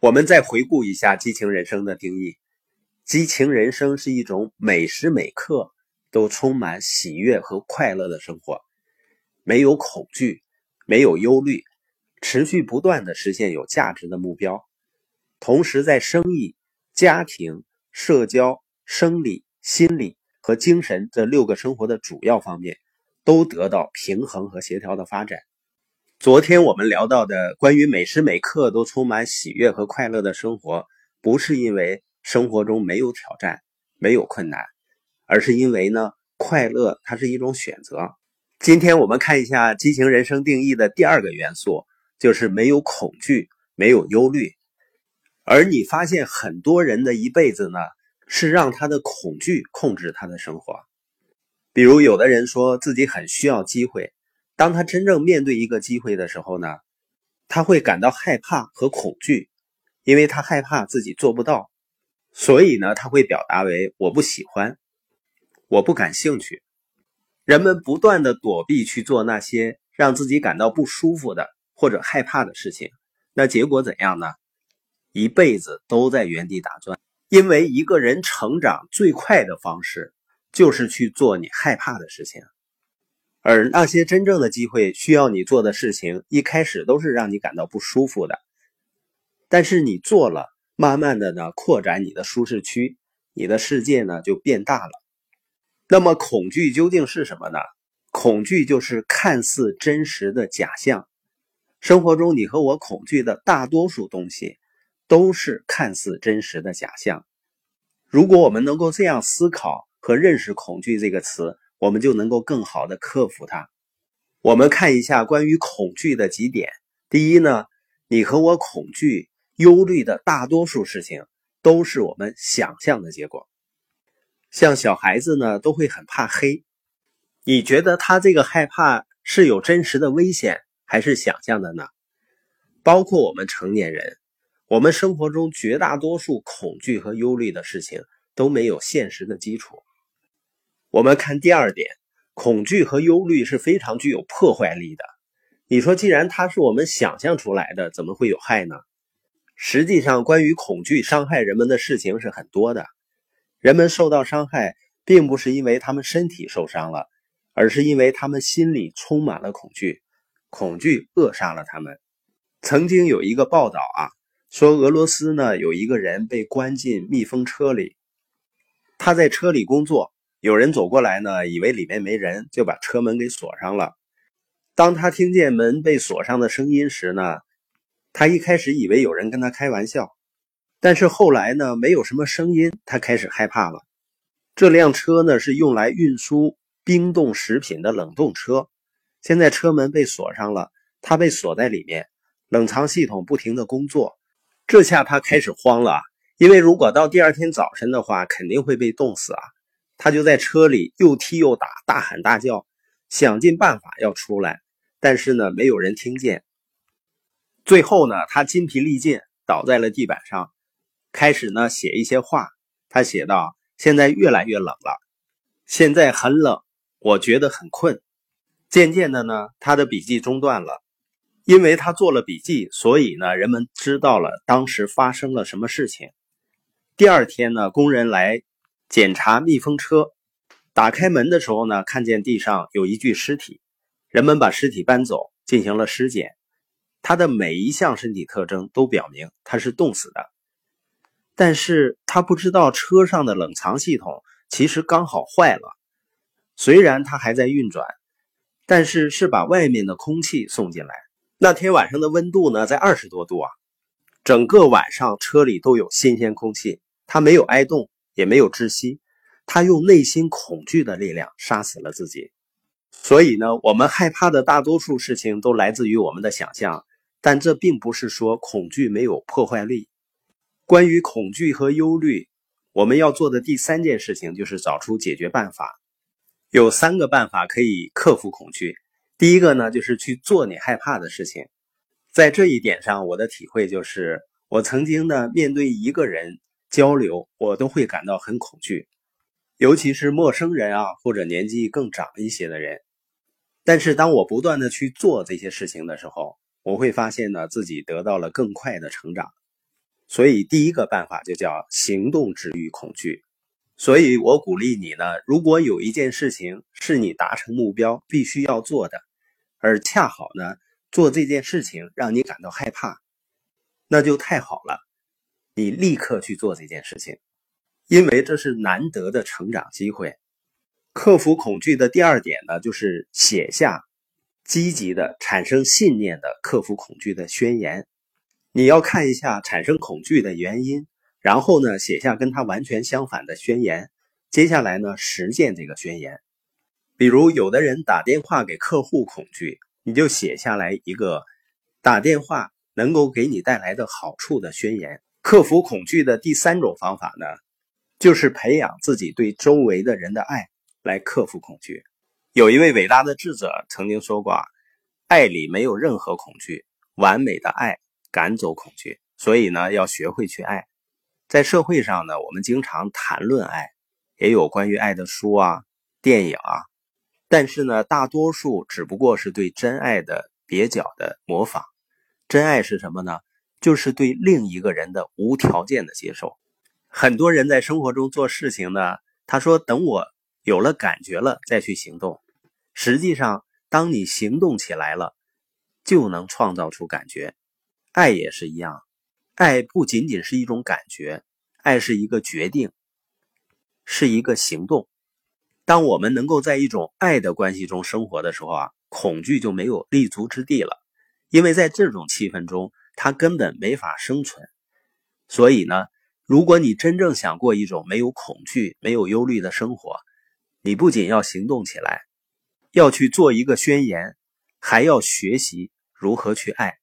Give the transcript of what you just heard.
我们再回顾一下激情人生的定义：激情人生是一种每时每刻都充满喜悦和快乐的生活，没有恐惧，没有忧虑，持续不断的实现有价值的目标，同时在生意、家庭、社交、生理、心理和精神这六个生活的主要方面都得到平衡和协调的发展。昨天我们聊到的关于每时每刻都充满喜悦和快乐的生活，不是因为生活中没有挑战、没有困难，而是因为呢，快乐它是一种选择。今天我们看一下激情人生定义的第二个元素，就是没有恐惧、没有忧虑。而你发现很多人的一辈子呢，是让他的恐惧控制他的生活。比如有的人说自己很需要机会。当他真正面对一个机会的时候呢，他会感到害怕和恐惧，因为他害怕自己做不到，所以呢，他会表达为我不喜欢，我不感兴趣。人们不断的躲避去做那些让自己感到不舒服的或者害怕的事情，那结果怎样呢？一辈子都在原地打转。因为一个人成长最快的方式，就是去做你害怕的事情。而那些真正的机会需要你做的事情，一开始都是让你感到不舒服的。但是你做了，慢慢的呢，扩展你的舒适区，你的世界呢就变大了。那么恐惧究竟是什么呢？恐惧就是看似真实的假象。生活中你和我恐惧的大多数东西，都是看似真实的假象。如果我们能够这样思考和认识“恐惧”这个词。我们就能够更好的克服它。我们看一下关于恐惧的几点。第一呢，你和我恐惧、忧虑的大多数事情都是我们想象的结果。像小孩子呢，都会很怕黑。你觉得他这个害怕是有真实的危险，还是想象的呢？包括我们成年人，我们生活中绝大多数恐惧和忧虑的事情都没有现实的基础。我们看第二点，恐惧和忧虑是非常具有破坏力的。你说，既然它是我们想象出来的，怎么会有害呢？实际上，关于恐惧伤害人们的事情是很多的。人们受到伤害，并不是因为他们身体受伤了，而是因为他们心里充满了恐惧，恐惧扼杀了他们。曾经有一个报道啊，说俄罗斯呢有一个人被关进密封车里，他在车里工作。有人走过来呢，以为里面没人，就把车门给锁上了。当他听见门被锁上的声音时呢，他一开始以为有人跟他开玩笑，但是后来呢，没有什么声音，他开始害怕了。这辆车呢是用来运输冰冻食品的冷冻车，现在车门被锁上了，他被锁在里面，冷藏系统不停的工作，这下他开始慌了，因为如果到第二天早晨的话，肯定会被冻死啊。他就在车里又踢又打，大喊大叫，想尽办法要出来，但是呢，没有人听见。最后呢，他筋疲力尽，倒在了地板上，开始呢写一些话。他写道：“现在越来越冷了，现在很冷，我觉得很困。”渐渐的呢，他的笔记中断了，因为他做了笔记，所以呢，人们知道了当时发生了什么事情。第二天呢，工人来。检查密封车，打开门的时候呢，看见地上有一具尸体。人们把尸体搬走，进行了尸检。他的每一项身体特征都表明他是冻死的，但是他不知道车上的冷藏系统其实刚好坏了。虽然它还在运转，但是是把外面的空气送进来。那天晚上的温度呢，在二十多度啊，整个晚上车里都有新鲜空气，他没有挨冻。也没有窒息，他用内心恐惧的力量杀死了自己。所以呢，我们害怕的大多数事情都来自于我们的想象，但这并不是说恐惧没有破坏力。关于恐惧和忧虑，我们要做的第三件事情就是找出解决办法。有三个办法可以克服恐惧。第一个呢，就是去做你害怕的事情。在这一点上，我的体会就是，我曾经呢面对一个人。交流，我都会感到很恐惧，尤其是陌生人啊，或者年纪更长一些的人。但是，当我不断的去做这些事情的时候，我会发现呢，自己得到了更快的成长。所以第一个办法就叫行动治愈恐惧。所以我鼓励你呢，如果有一件事情是你达成目标必须要做的，而恰好呢做这件事情让你感到害怕，那就太好了，你立刻去做这件事情，因为这是难得的成长机会。克服恐惧的第二点呢，就是写下积极的、产生信念的克服恐惧的宣言。你要看一下产生恐惧的原因，然后呢，写下跟它完全相反的宣言。接下来呢，实践这个宣言。比如，有的人打电话给客户恐惧，你就写下来一个打电话能够给你带来的好处的宣言。克服恐惧的第三种方法呢，就是培养自己对周围的人的爱。来克服恐惧。有一位伟大的智者曾经说过：“爱里没有任何恐惧，完美的爱赶走恐惧。”所以呢，要学会去爱。在社会上呢，我们经常谈论爱，也有关于爱的书啊、电影啊，但是呢，大多数只不过是对真爱的蹩脚的模仿。真爱是什么呢？就是对另一个人的无条件的接受。很多人在生活中做事情呢，他说：“等我。”有了感觉了，再去行动。实际上，当你行动起来了，就能创造出感觉。爱也是一样，爱不仅仅是一种感觉，爱是一个决定，是一个行动。当我们能够在一种爱的关系中生活的时候啊，恐惧就没有立足之地了，因为在这种气氛中，他根本没法生存。所以呢，如果你真正想过一种没有恐惧、没有忧虑的生活，你不仅要行动起来，要去做一个宣言，还要学习如何去爱。